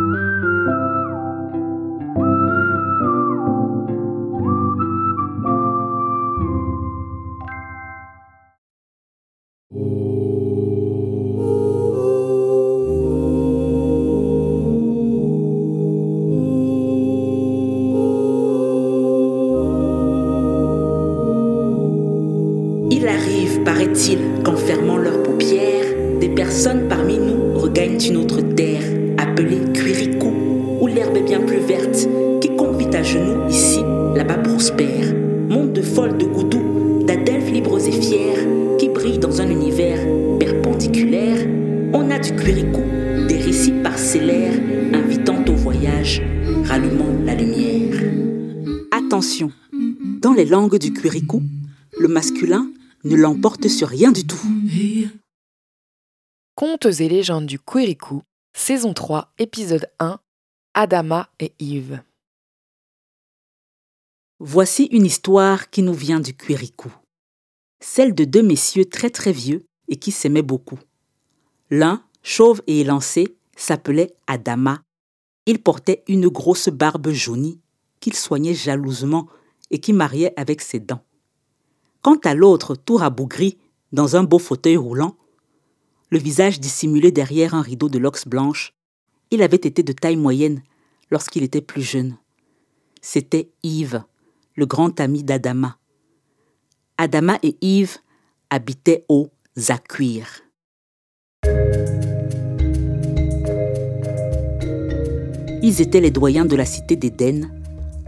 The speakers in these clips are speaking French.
Il le masculin ne l'emporte sur rien du tout. Contes et légendes du Quirikou, saison 3, épisode 1, Adama et Yves. Voici une histoire qui nous vient du Quirikou. Celle de deux messieurs très très vieux et qui s'aimaient beaucoup. L'un, chauve et élancé, s'appelait Adama. Il portait une grosse barbe jaunie qu'il soignait jalousement et qui mariait avec ses dents. Quant à l'autre, tout rabougri, dans un beau fauteuil roulant, le visage dissimulé derrière un rideau de lox blanche, il avait été de taille moyenne lorsqu'il était plus jeune. C'était Yves, le grand ami d'Adama. Adama et Yves habitaient au Zakuir. Ils étaient les doyens de la cité d'Éden,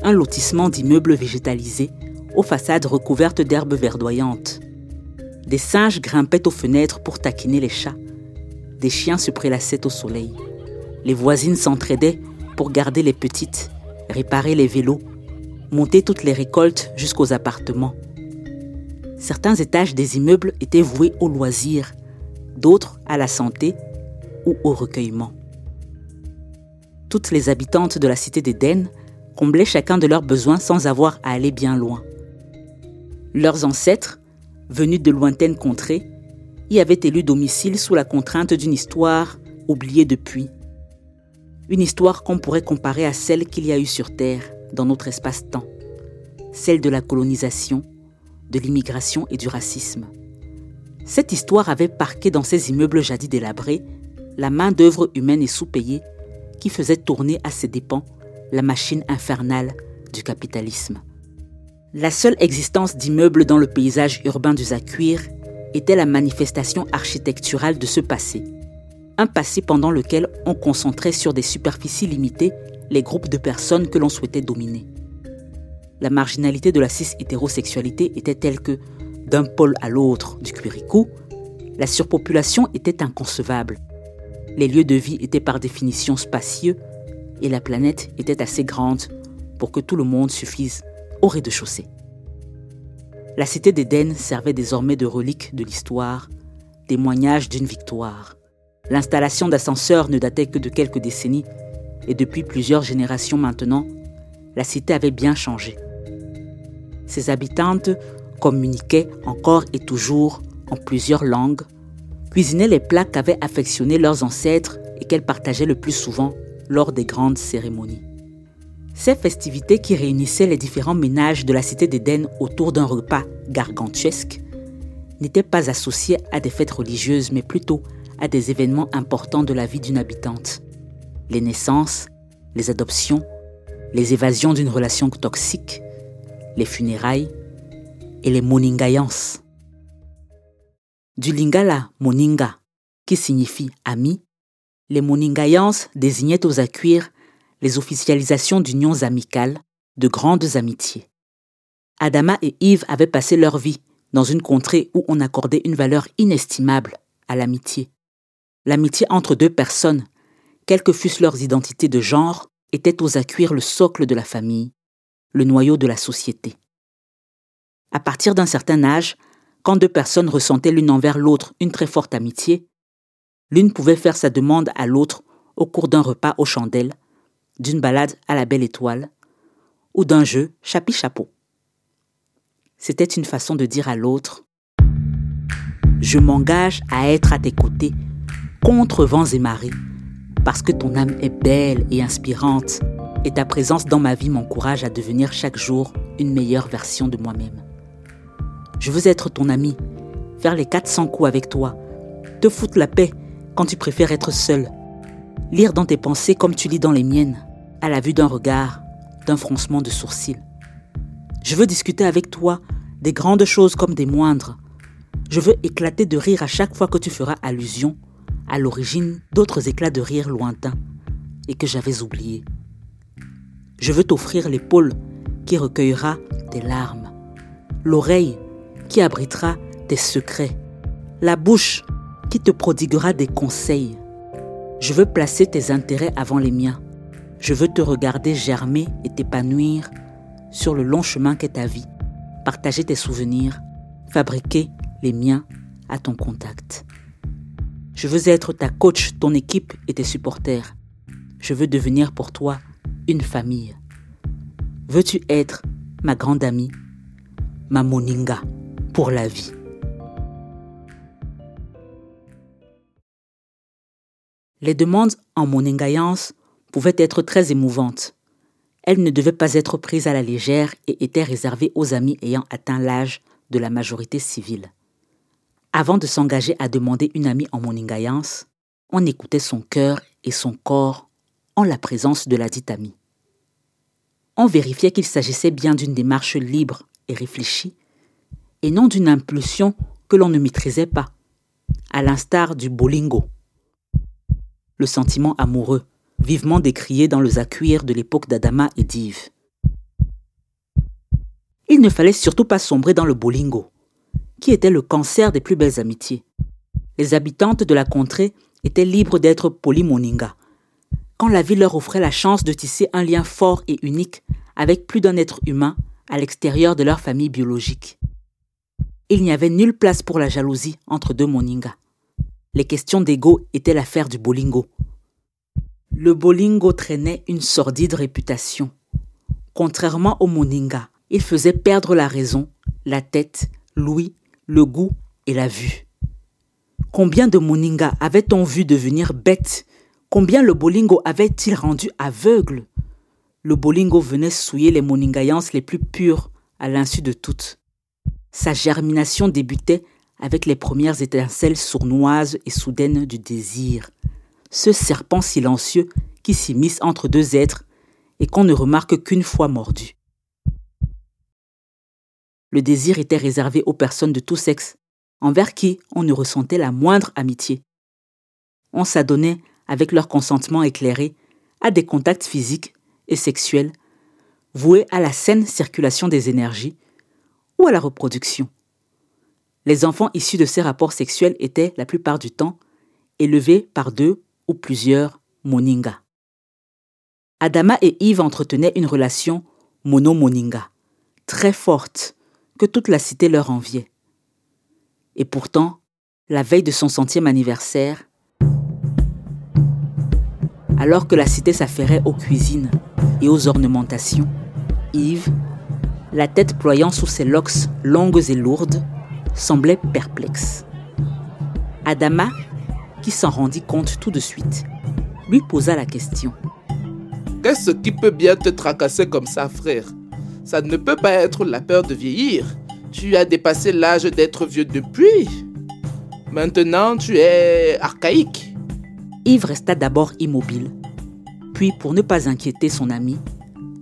un lotissement d'immeubles végétalisés aux façades recouvertes d'herbes verdoyantes. Des singes grimpaient aux fenêtres pour taquiner les chats. Des chiens se prélassaient au soleil. Les voisines s'entraidaient pour garder les petites, réparer les vélos, monter toutes les récoltes jusqu'aux appartements. Certains étages des immeubles étaient voués au loisir, d'autres à la santé ou au recueillement. Toutes les habitantes de la cité d'Éden comblaient chacun de leurs besoins sans avoir à aller bien loin. Leurs ancêtres, venus de lointaines contrées, y avaient élu domicile sous la contrainte d'une histoire oubliée depuis. Une histoire qu'on pourrait comparer à celle qu'il y a eu sur Terre, dans notre espace-temps. Celle de la colonisation, de l'immigration et du racisme. Cette histoire avait parqué dans ces immeubles jadis délabrés la main-d'œuvre humaine et sous-payée qui faisait tourner à ses dépens la machine infernale du capitalisme. La seule existence d'immeubles dans le paysage urbain du Zakuir était la manifestation architecturale de ce passé. Un passé pendant lequel on concentrait sur des superficies limitées les groupes de personnes que l'on souhaitait dominer. La marginalité de la cis-hétérosexualité était telle que, d'un pôle à l'autre du Quirikou, la surpopulation était inconcevable. Les lieux de vie étaient par définition spacieux et la planète était assez grande pour que tout le monde suffise au rez-de-chaussée. La cité d'Éden servait désormais de relique de l'histoire, témoignage d'une victoire. L'installation d'ascenseurs ne datait que de quelques décennies, et depuis plusieurs générations maintenant, la cité avait bien changé. Ses habitantes communiquaient encore et toujours en plusieurs langues, cuisinaient les plats qu'avaient affectionnés leurs ancêtres et qu'elles partageaient le plus souvent lors des grandes cérémonies. Ces festivités qui réunissaient les différents ménages de la cité d'Éden autour d'un repas gargantuesque n'étaient pas associées à des fêtes religieuses, mais plutôt à des événements importants de la vie d'une habitante. Les naissances, les adoptions, les évasions d'une relation toxique, les funérailles et les moningayances. Du lingala moninga, qui signifie ami, les moningayances désignaient aux accuirs les officialisations d'unions amicales, de grandes amitiés. Adama et Yves avaient passé leur vie dans une contrée où on accordait une valeur inestimable à l'amitié. L'amitié entre deux personnes, quelles que fussent leurs identités de genre, était aux accuirs le socle de la famille, le noyau de la société. À partir d'un certain âge, quand deux personnes ressentaient l'une envers l'autre une très forte amitié, l'une pouvait faire sa demande à l'autre au cours d'un repas aux chandelles, d'une balade à la belle étoile ou d'un jeu chapi-chapeau. C'était une façon de dire à l'autre Je m'engage à être à tes côtés, contre vents et marées, parce que ton âme est belle et inspirante et ta présence dans ma vie m'encourage à devenir chaque jour une meilleure version de moi-même. Je veux être ton ami, faire les 400 coups avec toi, te foutre la paix quand tu préfères être seul, lire dans tes pensées comme tu lis dans les miennes, à la vue d'un regard, d'un froncement de sourcils. Je veux discuter avec toi des grandes choses comme des moindres. Je veux éclater de rire à chaque fois que tu feras allusion à l'origine d'autres éclats de rire lointains et que j'avais oubliés. Je veux t'offrir l'épaule qui recueillera tes larmes, l'oreille qui abritera tes secrets, la bouche qui te prodiguera des conseils. Je veux placer tes intérêts avant les miens. Je veux te regarder germer et t'épanouir sur le long chemin qu'est ta vie, partager tes souvenirs, fabriquer les miens à ton contact. Je veux être ta coach, ton équipe et tes supporters. Je veux devenir pour toi une famille. Veux-tu être ma grande amie, ma moninga pour la vie? Les demandes en moningayance pouvaient être très émouvantes. Elles ne devaient pas être prises à la légère et étaient réservées aux amis ayant atteint l'âge de la majorité civile. Avant de s'engager à demander une amie en moningayance, on écoutait son cœur et son corps en la présence de la dite amie. On vérifiait qu'il s'agissait bien d'une démarche libre et réfléchie, et non d'une impulsion que l'on ne maîtrisait pas, à l'instar du bolingo. Le sentiment amoureux, vivement décrié dans le zakuir de l'époque d'Adama et d'Yves. Il ne fallait surtout pas sombrer dans le bolingo, qui était le cancer des plus belles amitiés. Les habitantes de la contrée étaient libres d'être polymoninga. Quand la vie leur offrait la chance de tisser un lien fort et unique avec plus d'un être humain à l'extérieur de leur famille biologique. Il n'y avait nulle place pour la jalousie entre deux moningas. Les questions d'ego étaient l'affaire du bolingo. Le bolingo traînait une sordide réputation. Contrairement au moninga, il faisait perdre la raison, la tête, l'ouïe le goût et la vue. Combien de Moninga avait-on vu devenir bête? Combien le Bolingo avait-il rendu aveugle? Le Bolingo venait souiller les Moningayances les plus pures à l'insu de toutes. Sa germination débutait avec les premières étincelles sournoises et soudaines du désir. Ce serpent silencieux qui s'immisce entre deux êtres et qu'on ne remarque qu'une fois mordu le désir était réservé aux personnes de tout sexe, envers qui on ne ressentait la moindre amitié. On s'adonnait, avec leur consentement éclairé, à des contacts physiques et sexuels, voués à la saine circulation des énergies ou à la reproduction. Les enfants issus de ces rapports sexuels étaient, la plupart du temps, élevés par deux ou plusieurs moningas. Adama et Yves entretenaient une relation mono-moninga, très forte, que toute la cité leur enviait. Et pourtant, la veille de son centième anniversaire, alors que la cité s'affairait aux cuisines et aux ornementations, Yves, la tête ployant sous ses locks longues et lourdes, semblait perplexe. Adama, qui s'en rendit compte tout de suite, lui posa la question. Qu'est-ce qui peut bien te tracasser comme ça, frère? Ça ne peut pas être la peur de vieillir. Tu as dépassé l'âge d'être vieux depuis. Maintenant, tu es archaïque. Yves resta d'abord immobile, puis pour ne pas inquiéter son ami,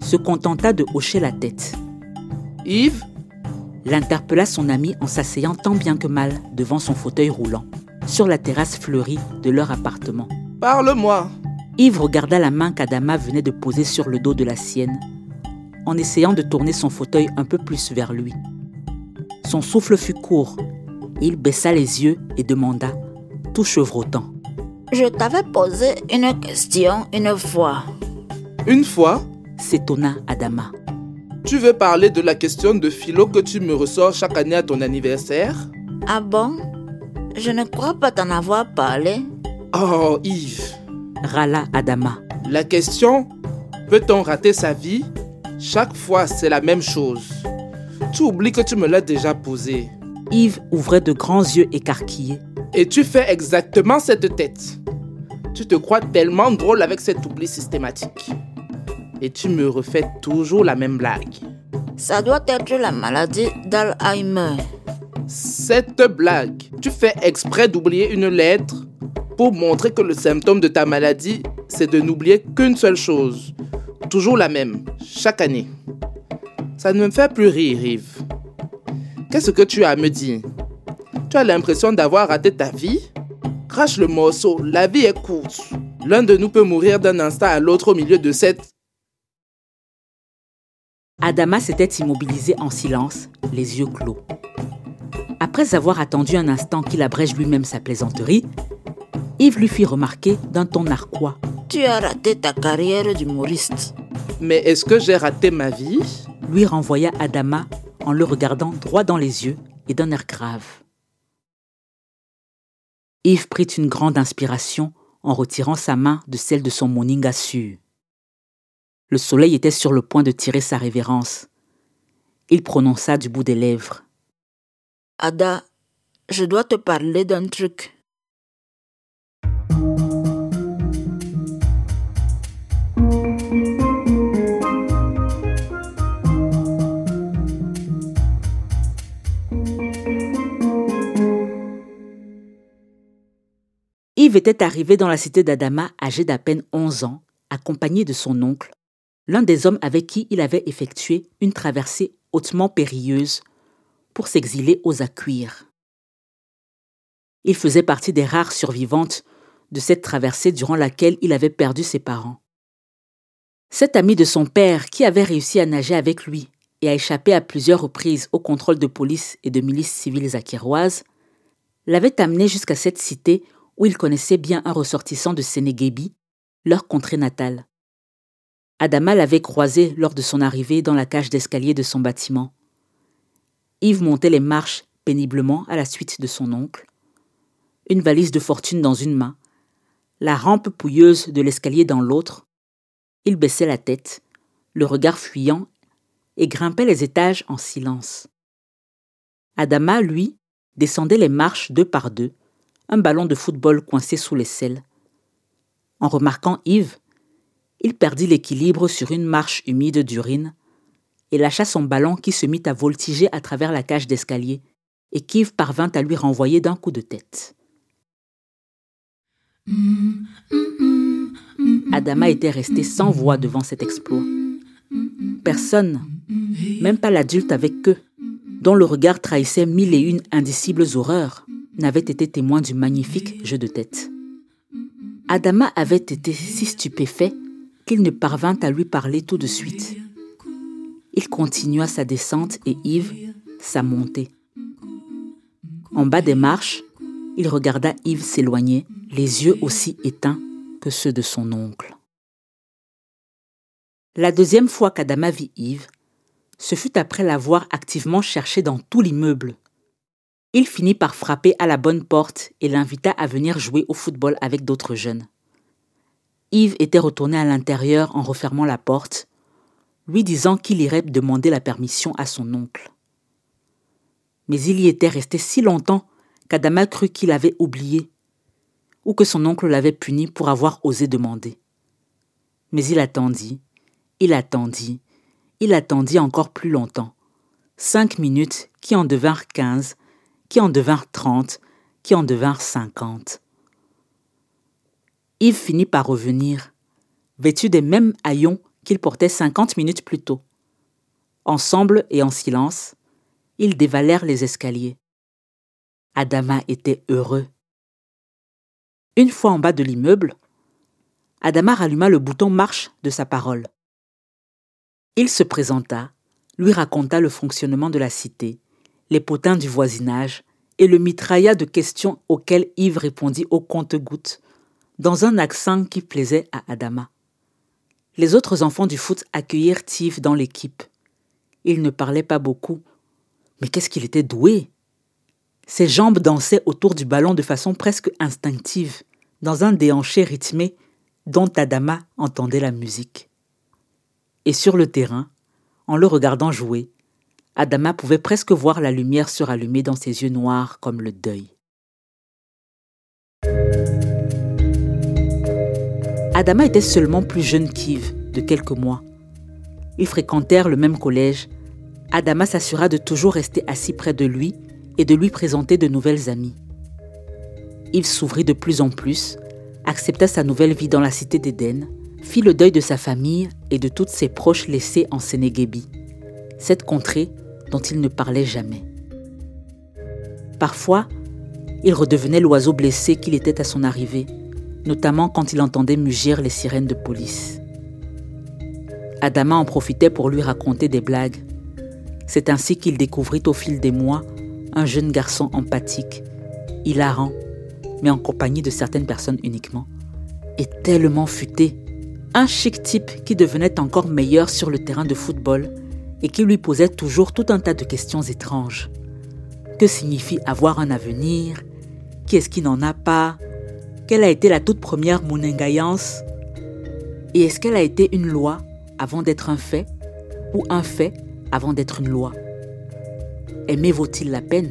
se contenta de hocher la tête. Yves L'interpella son ami en s'asseyant tant bien que mal devant son fauteuil roulant, sur la terrasse fleurie de leur appartement. Parle-moi. Yves regarda la main qu'Adama venait de poser sur le dos de la sienne en essayant de tourner son fauteuil un peu plus vers lui. Son souffle fut court. Il baissa les yeux et demanda, tout chevrotant. Je t'avais posé une question une fois. Une fois? S'étonna Adama. Tu veux parler de la question de philo que tu me ressors chaque année à ton anniversaire? Ah bon? Je ne crois pas t'en avoir parlé. Oh, Yves râla Adama. La question Peut-on rater sa vie? Chaque fois, c'est la même chose. Tu oublies que tu me l'as déjà posé. Yves ouvrait de grands yeux écarquillés. Et tu fais exactement cette tête. Tu te crois tellement drôle avec cet oubli systématique. Et tu me refais toujours la même blague. Ça doit être la maladie d'Alzheimer. Cette blague, tu fais exprès d'oublier une lettre pour montrer que le symptôme de ta maladie, c'est de n'oublier qu'une seule chose. Toujours la même, chaque année. Ça ne me fait plus rire, Yves. Qu'est-ce que tu as à me dire? Tu as l'impression d'avoir raté ta vie? Crache le morceau, la vie est courte. L'un de nous peut mourir d'un instant à l'autre au milieu de cette... Adama s'était immobilisé en silence, les yeux clos. Après avoir attendu un instant qu'il abrège lui-même sa plaisanterie, Yves lui fit remarquer d'un ton narquois. Tu as raté ta carrière d'humoriste. Mais est-ce que j'ai raté ma vie? Lui renvoya Adama en le regardant droit dans les yeux et d'un air grave. Yves prit une grande inspiration en retirant sa main de celle de son moninga sûr. Le soleil était sur le point de tirer sa révérence. Il prononça du bout des lèvres. Ada, je dois te parler d'un truc. Yves était arrivé dans la cité d'Adama âgé d'à peine 11 ans, accompagné de son oncle, l'un des hommes avec qui il avait effectué une traversée hautement périlleuse pour s'exiler aux Acuires. Il faisait partie des rares survivantes de cette traversée durant laquelle il avait perdu ses parents. Cet ami de son père, qui avait réussi à nager avec lui et a échappé à plusieurs reprises au contrôle de police et de milices civiles aquiroises, l'avait amené jusqu'à cette cité où il connaissait bien un ressortissant de Sénéguébi, leur contrée natale. Adama l'avait croisé lors de son arrivée dans la cage d'escalier de son bâtiment. Yves montait les marches péniblement à la suite de son oncle, une valise de fortune dans une main, la rampe pouilleuse de l'escalier dans l'autre. Il baissait la tête, le regard fuyant, et grimpait les étages en silence. Adama, lui, descendait les marches deux par deux, un ballon de football coincé sous les selles. En remarquant Yves, il perdit l'équilibre sur une marche humide d'urine et lâcha son ballon qui se mit à voltiger à travers la cage d'escalier et qu'Yves parvint à lui renvoyer d'un coup de tête. Adama était resté sans voix devant cet exploit. Personne, même pas l'adulte avec eux, dont le regard trahissait mille et une indicibles horreurs, n'avait été témoin du magnifique jeu de tête. Adama avait été si stupéfait ne parvint à lui parler tout de suite. Il continua sa descente et Yves sa montée. En bas des marches, il regarda Yves s'éloigner, les yeux aussi éteints que ceux de son oncle. La deuxième fois qu'Adama vit Yves, ce fut après l'avoir activement cherché dans tout l'immeuble. Il finit par frapper à la bonne porte et l'invita à venir jouer au football avec d'autres jeunes. Yves était retourné à l'intérieur en refermant la porte, lui disant qu'il irait demander la permission à son oncle. Mais il y était resté si longtemps qu'Adama crut qu'il avait oublié, ou que son oncle l'avait puni pour avoir osé demander. Mais il attendit, il attendit, il attendit encore plus longtemps. Cinq minutes qui en devinrent quinze, qui en devinrent trente, qui en devinrent cinquante. Yves finit par revenir, vêtu des mêmes haillons qu'il portait cinquante minutes plus tôt. Ensemble et en silence, ils dévalèrent les escaliers. Adama était heureux. Une fois en bas de l'immeuble, Adama ralluma le bouton marche de sa parole. Il se présenta, lui raconta le fonctionnement de la cité, les potins du voisinage et le mitrailla de questions auxquelles Yves répondit au compte-gouttes, dans un accent qui plaisait à Adama. Les autres enfants du foot accueillirent Yves dans l'équipe. Il ne parlait pas beaucoup, mais qu'est-ce qu'il était doué Ses jambes dansaient autour du ballon de façon presque instinctive, dans un déhanché rythmé dont Adama entendait la musique. Et sur le terrain, en le regardant jouer, Adama pouvait presque voir la lumière surallumer dans ses yeux noirs comme le deuil. Adama était seulement plus jeune qu'Yves, de quelques mois. Ils fréquentèrent le même collège. Adama s'assura de toujours rester assis près de lui et de lui présenter de nouvelles amies. Yves s'ouvrit de plus en plus, accepta sa nouvelle vie dans la cité d'Éden, fit le deuil de sa famille et de toutes ses proches laissés en Sénéguébi, cette contrée dont il ne parlait jamais. Parfois, il redevenait l'oiseau blessé qu'il était à son arrivée, notamment quand il entendait mugir les sirènes de police. Adama en profitait pour lui raconter des blagues. C'est ainsi qu'il découvrit au fil des mois un jeune garçon empathique, hilarant, mais en compagnie de certaines personnes uniquement, et tellement futé. Un chic type qui devenait encore meilleur sur le terrain de football et qui lui posait toujours tout un tas de questions étranges. Que signifie avoir un avenir? Qui est-ce qui n'en a pas? Quelle a été la toute première moningayance Et est-ce qu'elle a été une loi avant d'être un fait ou un fait avant d'être une loi? Aimer vaut-il la peine?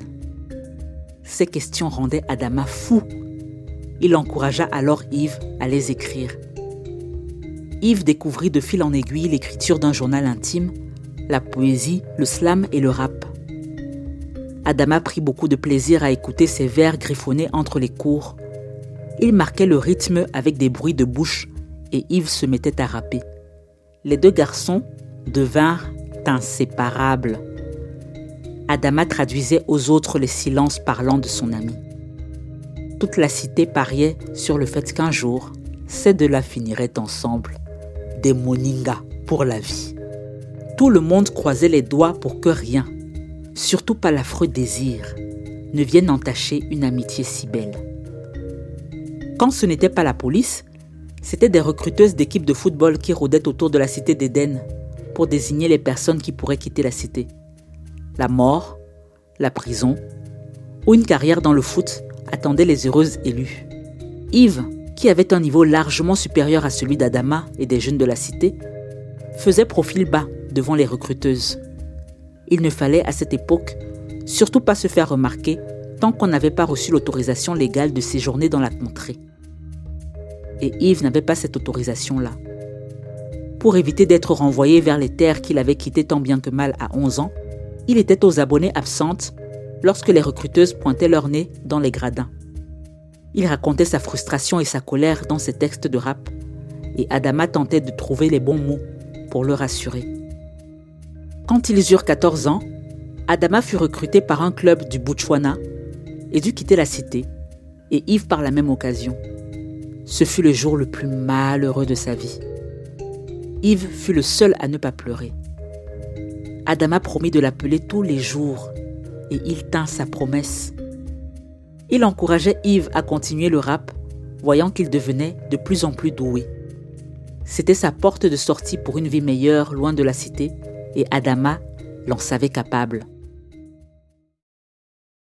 Ces questions rendaient Adama fou. Il encouragea alors Yves à les écrire. Yves découvrit de fil en aiguille l'écriture d'un journal intime, la poésie, le slam et le rap. Adama prit beaucoup de plaisir à écouter ses vers griffonnés entre les cours. Il marquait le rythme avec des bruits de bouche et Yves se mettait à rapper. Les deux garçons devinrent inséparables. Adama traduisait aux autres les silences parlants de son ami. Toute la cité pariait sur le fait qu'un jour, ces deux-là finiraient ensemble des moningas pour la vie. Tout le monde croisait les doigts pour que rien, surtout pas l'affreux désir, ne vienne entacher une amitié si belle. Quand ce n'était pas la police, c'était des recruteuses d'équipes de football qui rôdaient autour de la cité d'Éden pour désigner les personnes qui pourraient quitter la cité. La mort, la prison ou une carrière dans le foot attendaient les heureuses élues. Yves, qui avait un niveau largement supérieur à celui d'Adama et des jeunes de la cité, faisait profil bas devant les recruteuses. Il ne fallait à cette époque surtout pas se faire remarquer tant qu'on n'avait pas reçu l'autorisation légale de séjourner dans la contrée. Et Yves n'avait pas cette autorisation-là. Pour éviter d'être renvoyé vers les terres qu'il avait quittées tant bien que mal à 11 ans, il était aux abonnés absentes lorsque les recruteuses pointaient leur nez dans les gradins. Il racontait sa frustration et sa colère dans ses textes de rap, et Adama tentait de trouver les bons mots pour le rassurer. Quand ils eurent 14 ans, Adama fut recruté par un club du Botswana et dut quitter la cité, et Yves par la même occasion. Ce fut le jour le plus malheureux de sa vie. Yves fut le seul à ne pas pleurer. Adama promit de l'appeler tous les jours, et il tint sa promesse. Il encourageait Yves à continuer le rap, voyant qu'il devenait de plus en plus doué. C'était sa porte de sortie pour une vie meilleure loin de la cité, et Adama l'en savait capable.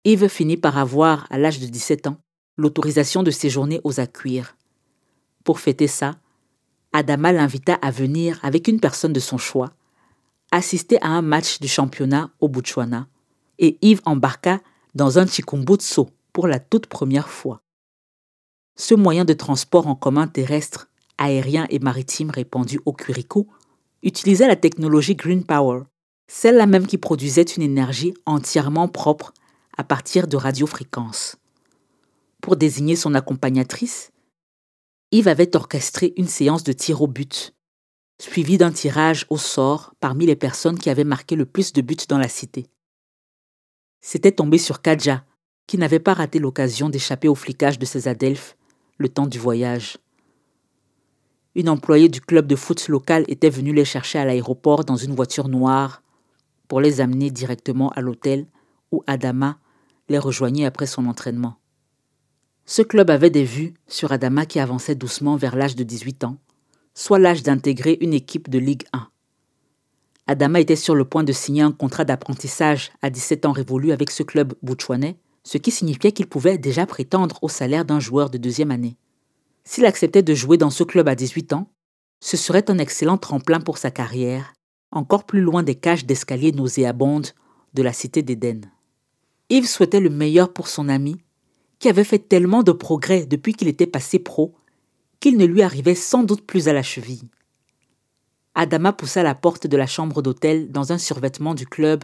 Yves finit par avoir, à l'âge de 17 ans, l'autorisation de séjourner aux Acuirs. Pour fêter ça, Adama l'invita à venir avec une personne de son choix, assister à un match du championnat au Botswana, et Yves embarqua dans un chikumbutsu, pour la toute première fois. Ce moyen de transport en commun terrestre, aérien et maritime répandu au Kuriku utilisait la technologie Green Power, celle-là même qui produisait une énergie entièrement propre à partir de radiofréquences. Pour désigner son accompagnatrice, Yves avait orchestré une séance de tir au but, suivie d'un tirage au sort parmi les personnes qui avaient marqué le plus de buts dans la cité. C'était tombé sur Kadja, qui n'avait pas raté l'occasion d'échapper au flicage de ses adelphes le temps du voyage. Une employée du club de foot local était venue les chercher à l'aéroport dans une voiture noire pour les amener directement à l'hôtel où Adama les rejoignait après son entraînement. Ce club avait des vues sur Adama qui avançait doucement vers l'âge de 18 ans, soit l'âge d'intégrer une équipe de Ligue 1. Adama était sur le point de signer un contrat d'apprentissage à 17 ans révolu avec ce club boutchouanais ce qui signifiait qu'il pouvait déjà prétendre au salaire d'un joueur de deuxième année. S'il acceptait de jouer dans ce club à 18 ans, ce serait un excellent tremplin pour sa carrière, encore plus loin des cages d'escalier nauséabondes de la cité d'Éden. Yves souhaitait le meilleur pour son ami, qui avait fait tellement de progrès depuis qu'il était passé pro, qu'il ne lui arrivait sans doute plus à la cheville. Adama poussa la porte de la chambre d'hôtel dans un survêtement du club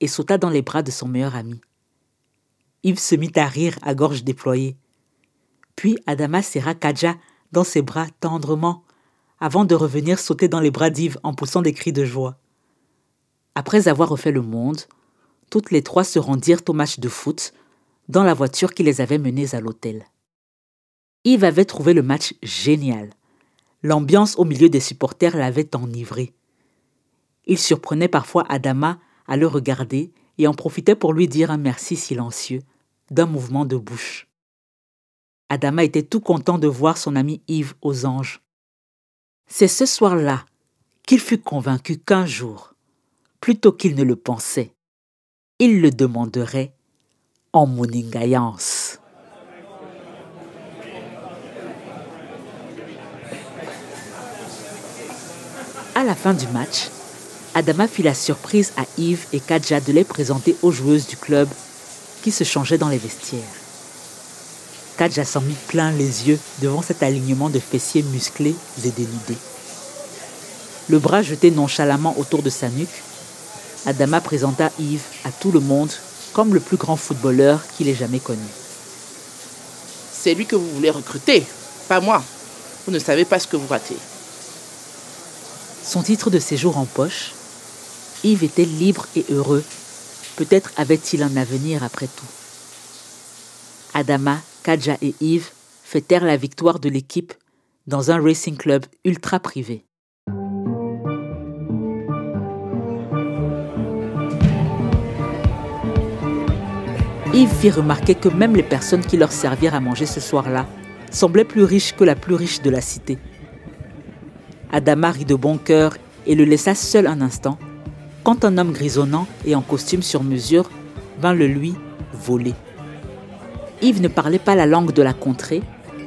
et sauta dans les bras de son meilleur ami. Yves se mit à rire à gorge déployée. Puis Adama serra Kaja dans ses bras tendrement, avant de revenir sauter dans les bras d'Yves en poussant des cris de joie. Après avoir refait le monde, toutes les trois se rendirent au match de foot dans la voiture qui les avait menées à l'hôtel. Yves avait trouvé le match génial. L'ambiance au milieu des supporters l'avait enivré. Il surprenait parfois Adama à le regarder et en profitait pour lui dire un merci silencieux, d'un mouvement de bouche. Adama était tout content de voir son ami Yves aux anges. C'est ce soir-là qu'il fut convaincu qu'un jour, plutôt qu'il ne le pensait, il le demanderait en moningayance. À la fin du match, Adama fit la surprise à Yves et Kadja de les présenter aux joueuses du club qui se changeaient dans les vestiaires. Kadja s'en mit plein les yeux devant cet alignement de fessiers musclés et dénudés. Le bras jeté nonchalamment autour de sa nuque, Adama présenta Yves à tout le monde comme le plus grand footballeur qu'il ait jamais connu. C'est lui que vous voulez recruter, pas moi. Vous ne savez pas ce que vous ratez. Son titre de séjour en poche, Yves était libre et heureux? Peut-être avait-il un avenir après tout. Adama, Kadja et Yves fêtèrent la victoire de l'équipe dans un racing club ultra privé. Yves fit remarquer que même les personnes qui leur servirent à manger ce soir-là semblaient plus riches que la plus riche de la cité. Adama rit de bon cœur et le laissa seul un instant, quand un homme grisonnant et en costume sur mesure vint le lui voler. Yves ne parlait pas la langue de la contrée,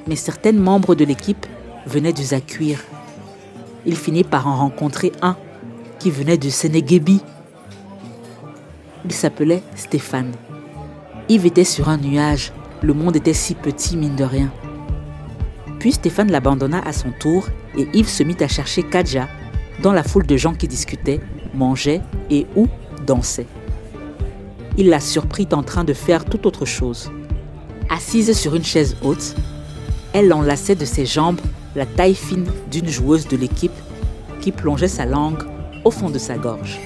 mais certains membres de l'équipe venaient du Zakuir. Il finit par en rencontrer un qui venait du Sénéguébi. Il s'appelait Stéphane. Yves était sur un nuage, le monde était si petit mine de rien. Puis Stéphane l'abandonna à son tour et Yves se mit à chercher Kadja dans la foule de gens qui discutaient, mangeaient et ou dansaient. Il la surprit en train de faire tout autre chose. Assise sur une chaise haute, elle enlaçait de ses jambes la taille fine d'une joueuse de l'équipe qui plongeait sa langue au fond de sa gorge.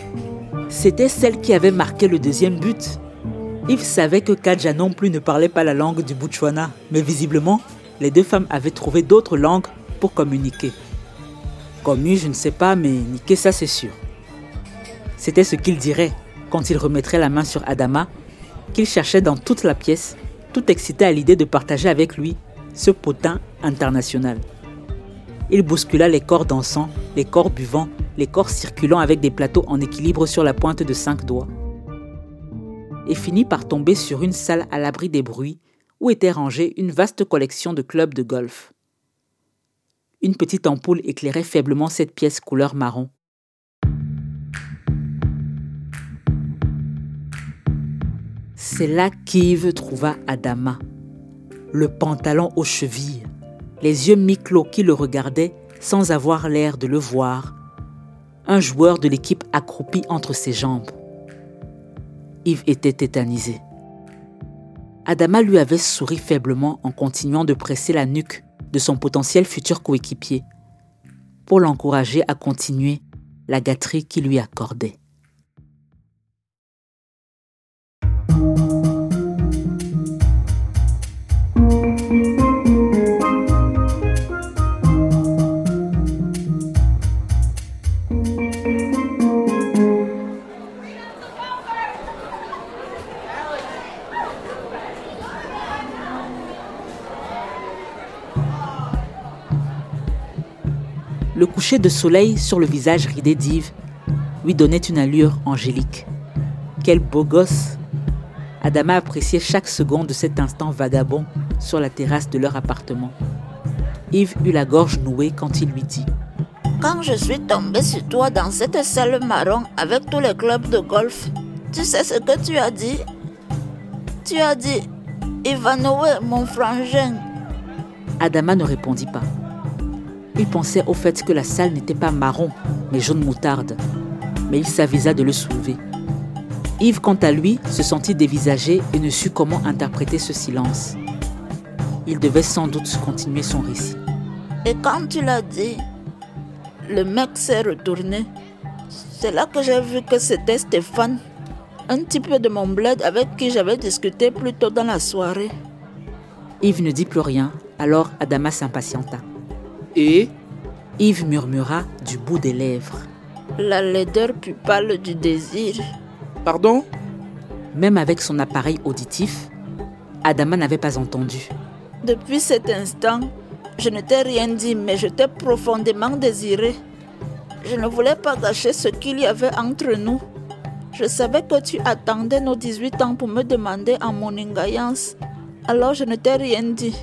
C'était celle qui avait marqué le deuxième but. Yves savait que Kadja non plus ne parlait pas la langue du Botswana, mais visiblement, les deux femmes avaient trouvé d'autres langues pour communiquer. Commu, je ne sais pas, mais niquer ça c'est sûr. C'était ce qu'il dirait quand il remettrait la main sur Adama, qu'il cherchait dans toute la pièce, tout excité à l'idée de partager avec lui ce potin international. Il bouscula les corps dansants, les corps buvants, les corps circulant avec des plateaux en équilibre sur la pointe de cinq doigts. Et finit par tomber sur une salle à l'abri des bruits où était rangée une vaste collection de clubs de golf. Une petite ampoule éclairait faiblement cette pièce couleur marron. C'est là qu'Yves trouva Adama, le pantalon aux chevilles, les yeux mi-clos qui le regardaient sans avoir l'air de le voir, un joueur de l'équipe accroupi entre ses jambes. Yves était tétanisé. Adama lui avait souri faiblement en continuant de presser la nuque de son potentiel futur coéquipier pour l'encourager à continuer la gâterie qu'il lui accordait. Coucher de soleil sur le visage ridé d'Yves lui donnait une allure angélique. Quel beau gosse Adama appréciait chaque seconde de cet instant vagabond sur la terrasse de leur appartement. Yves eut la gorge nouée quand il lui dit Quand je suis tombé sur toi dans cette salle marron avec tous les clubs de golf, tu sais ce que tu as dit? Tu as dit Ivanoé, mon frangin. Adama ne répondit pas. Il pensait au fait que la salle n'était pas marron, mais jaune moutarde. Mais il s'avisa de le soulever. Yves, quant à lui, se sentit dévisagé et ne sut comment interpréter ce silence. Il devait sans doute continuer son récit. Et quand tu l'as dit, le mec s'est retourné. C'est là que j'ai vu que c'était Stéphane, un type de mon bled avec qui j'avais discuté plus tôt dans la soirée. Yves ne dit plus rien, alors Adama s'impatienta. Et Yves murmura du bout des lèvres. La laideur pupale du désir. Pardon? Même avec son appareil auditif, Adama n'avait pas entendu. Depuis cet instant, je ne t'ai rien dit, mais je t'ai profondément désiré. Je ne voulais pas gâcher ce qu'il y avait entre nous. Je savais que tu attendais nos 18 ans pour me demander en mon ingayance. Alors je ne t'ai rien dit.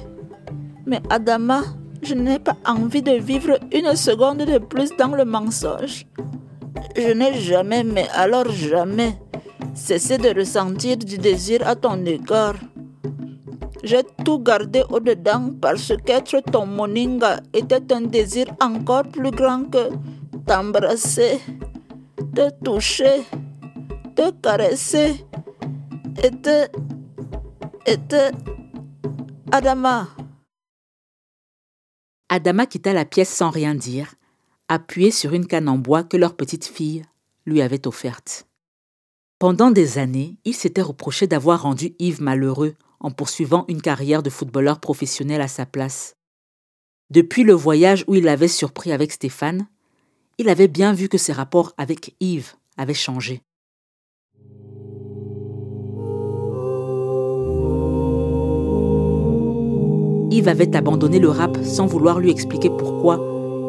Mais Adama, je n'ai pas envie de vivre une seconde de plus dans le mensonge. Je n'ai jamais, mais alors jamais, cessé de ressentir du désir à ton égard. J'ai tout gardé au-dedans parce qu'être ton moninga était un désir encore plus grand que t'embrasser, te toucher, te caresser et te... et te... Adama. Adama quitta la pièce sans rien dire, appuyé sur une canne en bois que leur petite fille lui avait offerte. Pendant des années, il s'était reproché d'avoir rendu Yves malheureux en poursuivant une carrière de footballeur professionnel à sa place. Depuis le voyage où il l'avait surpris avec Stéphane, il avait bien vu que ses rapports avec Yves avaient changé. Yves avait abandonné le rap sans vouloir lui expliquer pourquoi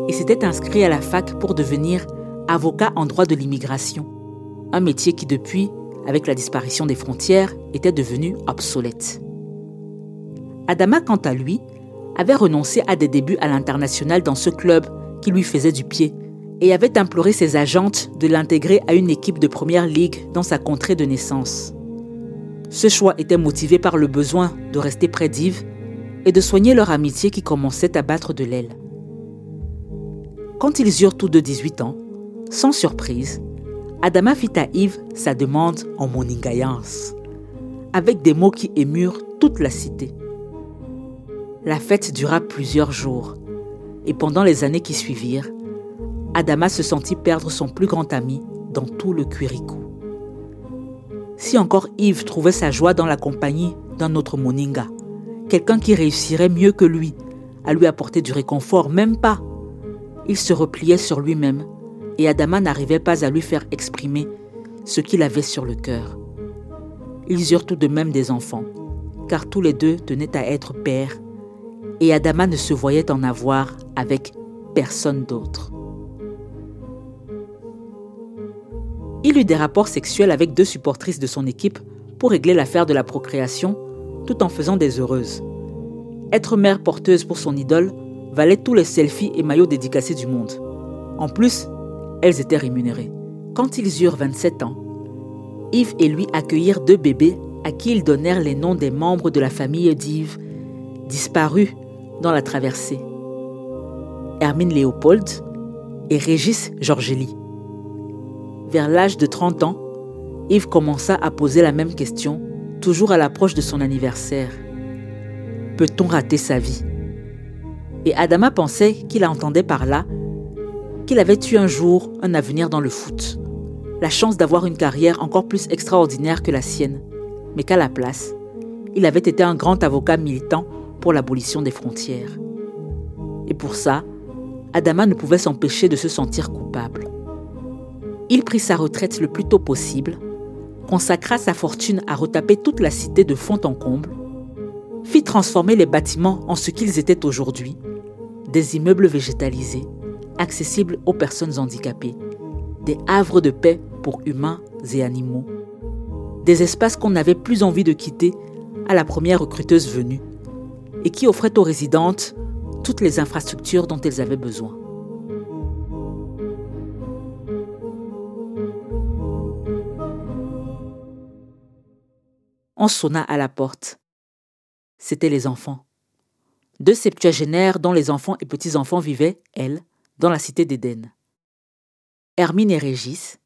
et s'était inscrit à la fac pour devenir avocat en droit de l'immigration, un métier qui depuis, avec la disparition des frontières, était devenu obsolète. Adama, quant à lui, avait renoncé à des débuts à l'international dans ce club qui lui faisait du pied et avait imploré ses agentes de l'intégrer à une équipe de première ligue dans sa contrée de naissance. Ce choix était motivé par le besoin de rester près d'Yves et de soigner leur amitié qui commençait à battre de l'aile. Quand ils eurent tous deux 18 ans, sans surprise, Adama fit à Yves sa demande en moningayance, avec des mots qui émurent toute la cité. La fête dura plusieurs jours, et pendant les années qui suivirent, Adama se sentit perdre son plus grand ami dans tout le Quirico. Si encore Yves trouvait sa joie dans la compagnie d'un autre Moninga, quelqu'un qui réussirait mieux que lui à lui apporter du réconfort, même pas. Il se repliait sur lui-même et Adama n'arrivait pas à lui faire exprimer ce qu'il avait sur le cœur. Ils eurent tout de même des enfants, car tous les deux tenaient à être pères, et Adama ne se voyait en avoir avec personne d'autre. Il eut des rapports sexuels avec deux supportrices de son équipe pour régler l'affaire de la procréation tout en faisant des heureuses. Être mère porteuse pour son idole valait tous les selfies et maillots dédicacés du monde. En plus, elles étaient rémunérées. Quand ils eurent 27 ans, Yves et lui accueillirent deux bébés à qui ils donnèrent les noms des membres de la famille d'Yves, disparus dans la traversée. Hermine Léopold et Régis Georgeli. Vers l'âge de 30 ans, Yves commença à poser la même question toujours à l'approche de son anniversaire. Peut-on rater sa vie? Et Adama pensait qu'il entendait par là qu'il avait eu un jour un avenir dans le foot, la chance d'avoir une carrière encore plus extraordinaire que la sienne, mais qu'à la place, il avait été un grand avocat militant pour l'abolition des frontières. Et pour ça, Adama ne pouvait s'empêcher de se sentir coupable. Il prit sa retraite le plus tôt possible consacra sa fortune à retaper toute la cité de fond en comble, fit transformer les bâtiments en ce qu'ils étaient aujourd'hui, des immeubles végétalisés, accessibles aux personnes handicapées, des havres de paix pour humains et animaux, des espaces qu'on n'avait plus envie de quitter à la première recruteuse venue, et qui offraient aux résidentes toutes les infrastructures dont elles avaient besoin. On sonna à la porte. C'étaient les enfants. deux septuagénaires dont les enfants et petits-enfants vivaient, elles, dans la cité d'Éden. Hermine et Régis,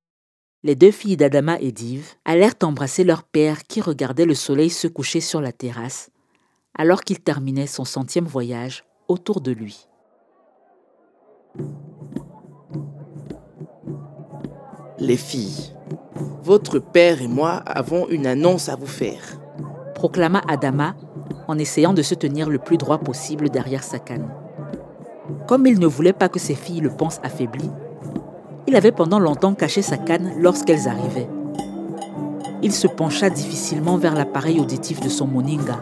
les deux filles d'Adama et d'Yves, allèrent embrasser leur père qui regardait le soleil se coucher sur la terrasse, alors qu'il terminait son centième voyage autour de lui. Les filles, votre père et moi avons une annonce à vous faire, proclama Adama en essayant de se tenir le plus droit possible derrière sa canne. Comme il ne voulait pas que ses filles le pensent affaibli, il avait pendant longtemps caché sa canne lorsqu'elles arrivaient. Il se pencha difficilement vers l'appareil auditif de son moninga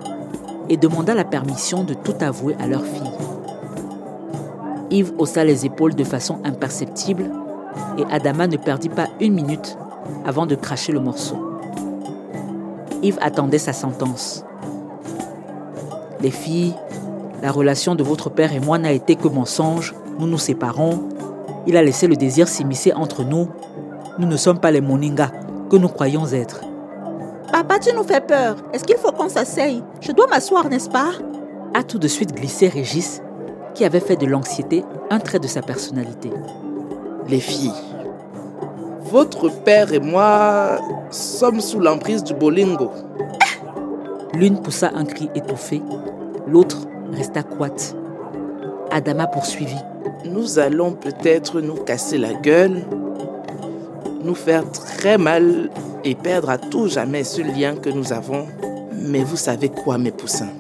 et demanda la permission de tout avouer à leur fille. Yves haussa les épaules de façon imperceptible et Adama ne perdit pas une minute avant de cracher le morceau. Yves attendait sa sentence. Les filles, la relation de votre père et moi n'a été que mensonge, nous nous séparons, il a laissé le désir s'immiscer entre nous, nous ne sommes pas les Moninga que nous croyons être. Papa, tu nous fais peur. Est-ce qu'il faut qu'on s'asseye? Je dois m'asseoir, n'est-ce pas? A tout de suite glissé Régis, qui avait fait de l'anxiété un trait de sa personnalité. Les filles, votre père et moi sommes sous l'emprise du bolingo. L'une poussa un cri étouffé, l'autre resta coite. Adama poursuivit. Nous allons peut-être nous casser la gueule, nous faire très mal et perdre à tout jamais ce lien que nous avons. Mais vous savez quoi, mes poussins?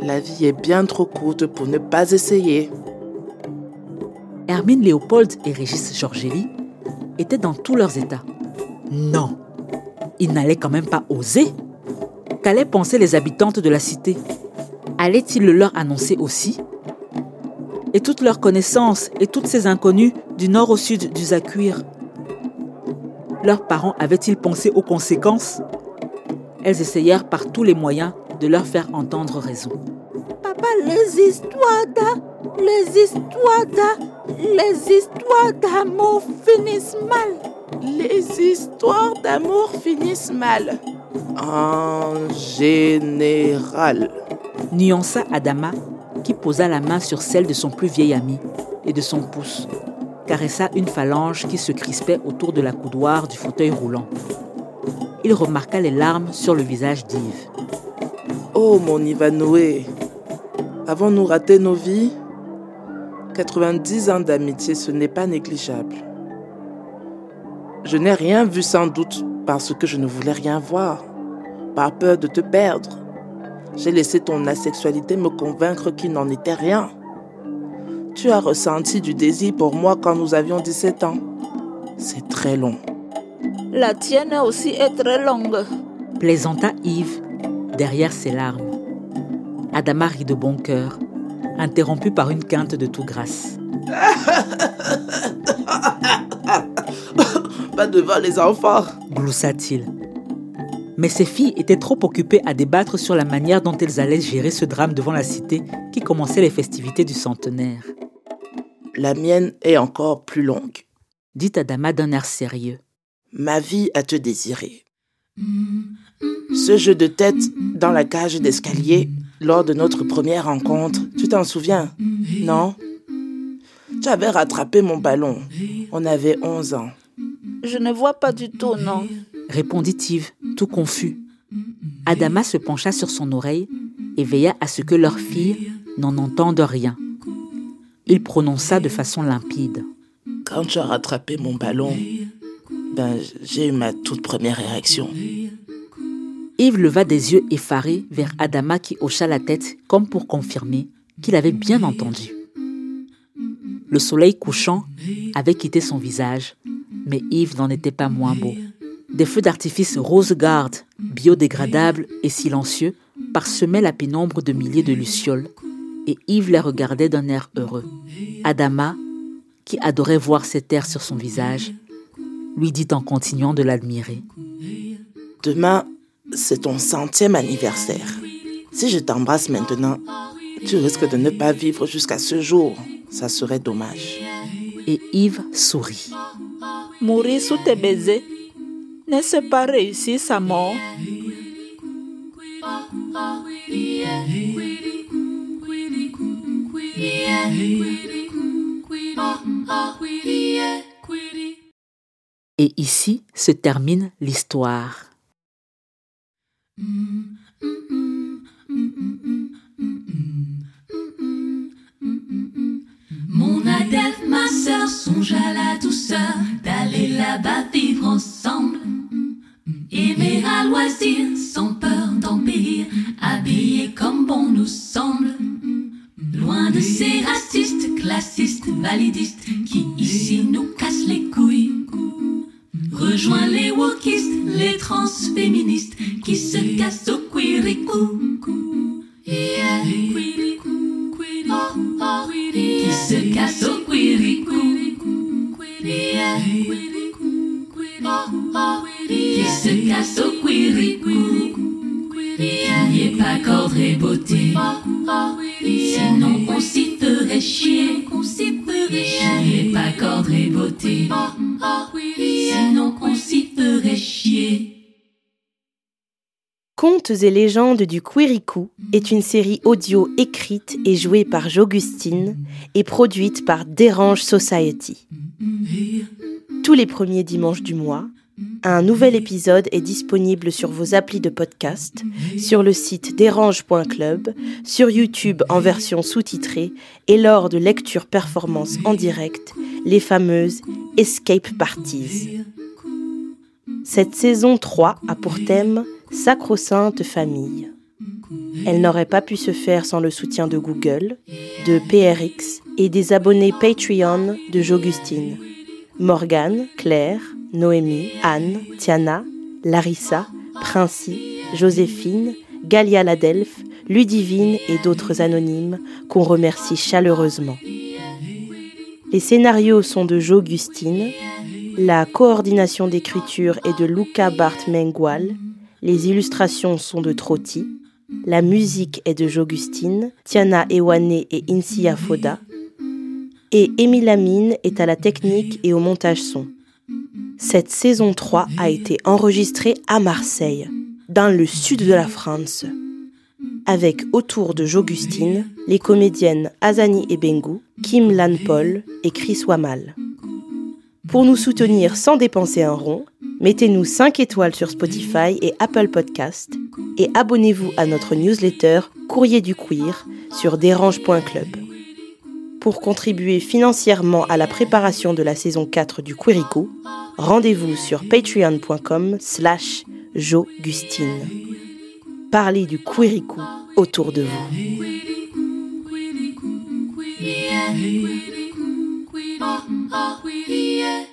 La vie est bien trop courte pour ne pas essayer. Hermine Léopold et Régis Georgelli étaient dans tous leurs états. Non, ils n'allaient quand même pas oser. Qu'allaient penser les habitantes de la cité? Allait-il le leur annoncer aussi? Et toutes leurs connaissances et toutes ces inconnues du nord au sud du Zakuir? Leurs parents avaient-ils pensé aux conséquences? Elles essayèrent par tous les moyens de leur faire entendre raison. Les histoires d'a, les histoires d'a, les histoires d'amour finissent mal. Les histoires d'amour finissent mal. En général. Nuança Adama, qui posa la main sur celle de son plus vieil ami et de son pouce, caressa une phalange qui se crispait autour de la coudoir du fauteuil roulant. Il remarqua les larmes sur le visage d'Yves. Oh mon Ivanoé, avons-nous raté nos vies 90 ans d'amitié, ce n'est pas négligeable. Je n'ai rien vu sans doute parce que je ne voulais rien voir, par peur de te perdre. J'ai laissé ton asexualité me convaincre qu'il n'en était rien. Tu as ressenti du désir pour moi quand nous avions 17 ans. C'est très long. La tienne aussi est très longue. Plaisanta Yves derrière ses larmes. Adama rit de bon cœur, interrompu par une quinte de tout grâce. Pas devant les enfants, gloussa-t-il. Mais ses filles étaient trop occupées à débattre sur la manière dont elles allaient gérer ce drame devant la cité qui commençait les festivités du centenaire. La mienne est encore plus longue, dit Adama d'un air sérieux. Ma vie à te désirer. Ce jeu de tête dans la cage d'escalier lors de notre première rencontre, tu t'en souviens? Non? Tu avais rattrapé mon ballon. On avait 11 ans. Je ne vois pas du tout, non répondit Yves, tout confus. Adama se pencha sur son oreille et veilla à ce que leur fille n'en entende rien. Il prononça de façon limpide. Quand tu as rattrapé mon ballon, ben, j'ai eu ma toute première érection. Yves leva des yeux effarés vers Adama qui hocha la tête comme pour confirmer qu'il avait bien entendu. Le soleil couchant avait quitté son visage, mais Yves n'en était pas moins beau. Des feux d'artifice rose-garde, biodégradables et silencieux, parsemaient la pénombre de milliers de lucioles, et Yves les regardait d'un air heureux. Adama, qui adorait voir cet air sur son visage, lui dit en continuant de l'admirer. Demain, c'est ton centième anniversaire. Si je t'embrasse maintenant, tu risques de ne pas vivre jusqu'à ce jour. Ça serait dommage. Et Yves sourit. Mourir sous tes baisers, n'est-ce pas réussir sa mort? Et ici se termine l'histoire. Mon adepte, ma sœur, songe à la douceur d'aller là-bas vivre ensemble. Aimer à loisir, sans peur d'en périr, habillé comme bon nous semble. Loin de ces racistes, classistes, validistes, qui ici nous cassent les couilles. Rejoins les wokistes, les transféministes, qui se cassent au queericou. Yeah. Qui se cassent au queericou. Yeah. Qui se cassent au queericou. N'y est pas cordre et beauté. Sinon on s'y ferait chier. N'y est pas cordre et beauté. Contes et légendes du Quirikou est une série audio écrite et jouée par J'Augustine et produite par Dérange Society. Tous les premiers dimanches du mois, un nouvel épisode est disponible sur vos applis de podcast, sur le site dérange.club, sur YouTube en version sous-titrée et lors de lectures performances en direct, les fameuses Escape Parties. Cette saison 3 a pour thème Sacro-Sainte Famille. Elle n'aurait pas pu se faire sans le soutien de Google, de PRX et des abonnés Patreon de J'Augustine. Morgane, Claire, Noémie, Anne, Tiana, Larissa, Princi, Joséphine, Galia Ladelph, Ludivine et d'autres anonymes qu'on remercie chaleureusement. Les scénarios sont de J'Augustine, la coordination d'écriture est de Luca Bart Mengual, les illustrations sont de Trotti, la musique est de J'Augustine, Tiana Ewane et Insia Foda, et Émile Amine est à la technique et au montage son. Cette saison 3 a été enregistrée à Marseille, dans le sud de la France, avec autour de J'Augustine les comédiennes Azani Ebengu, Kim Lan Paul et Chris Wamal. Pour nous soutenir sans dépenser un rond, mettez-nous 5 étoiles sur Spotify et Apple Podcast et abonnez-vous à notre newsletter Courrier du Queer sur dérange.club. Pour contribuer financièrement à la préparation de la saison 4 du Queerico, rendez-vous sur patreon.com slash jogustine. Parlez du Queerico autour de vous. Weedie, ah, weedie, yeah.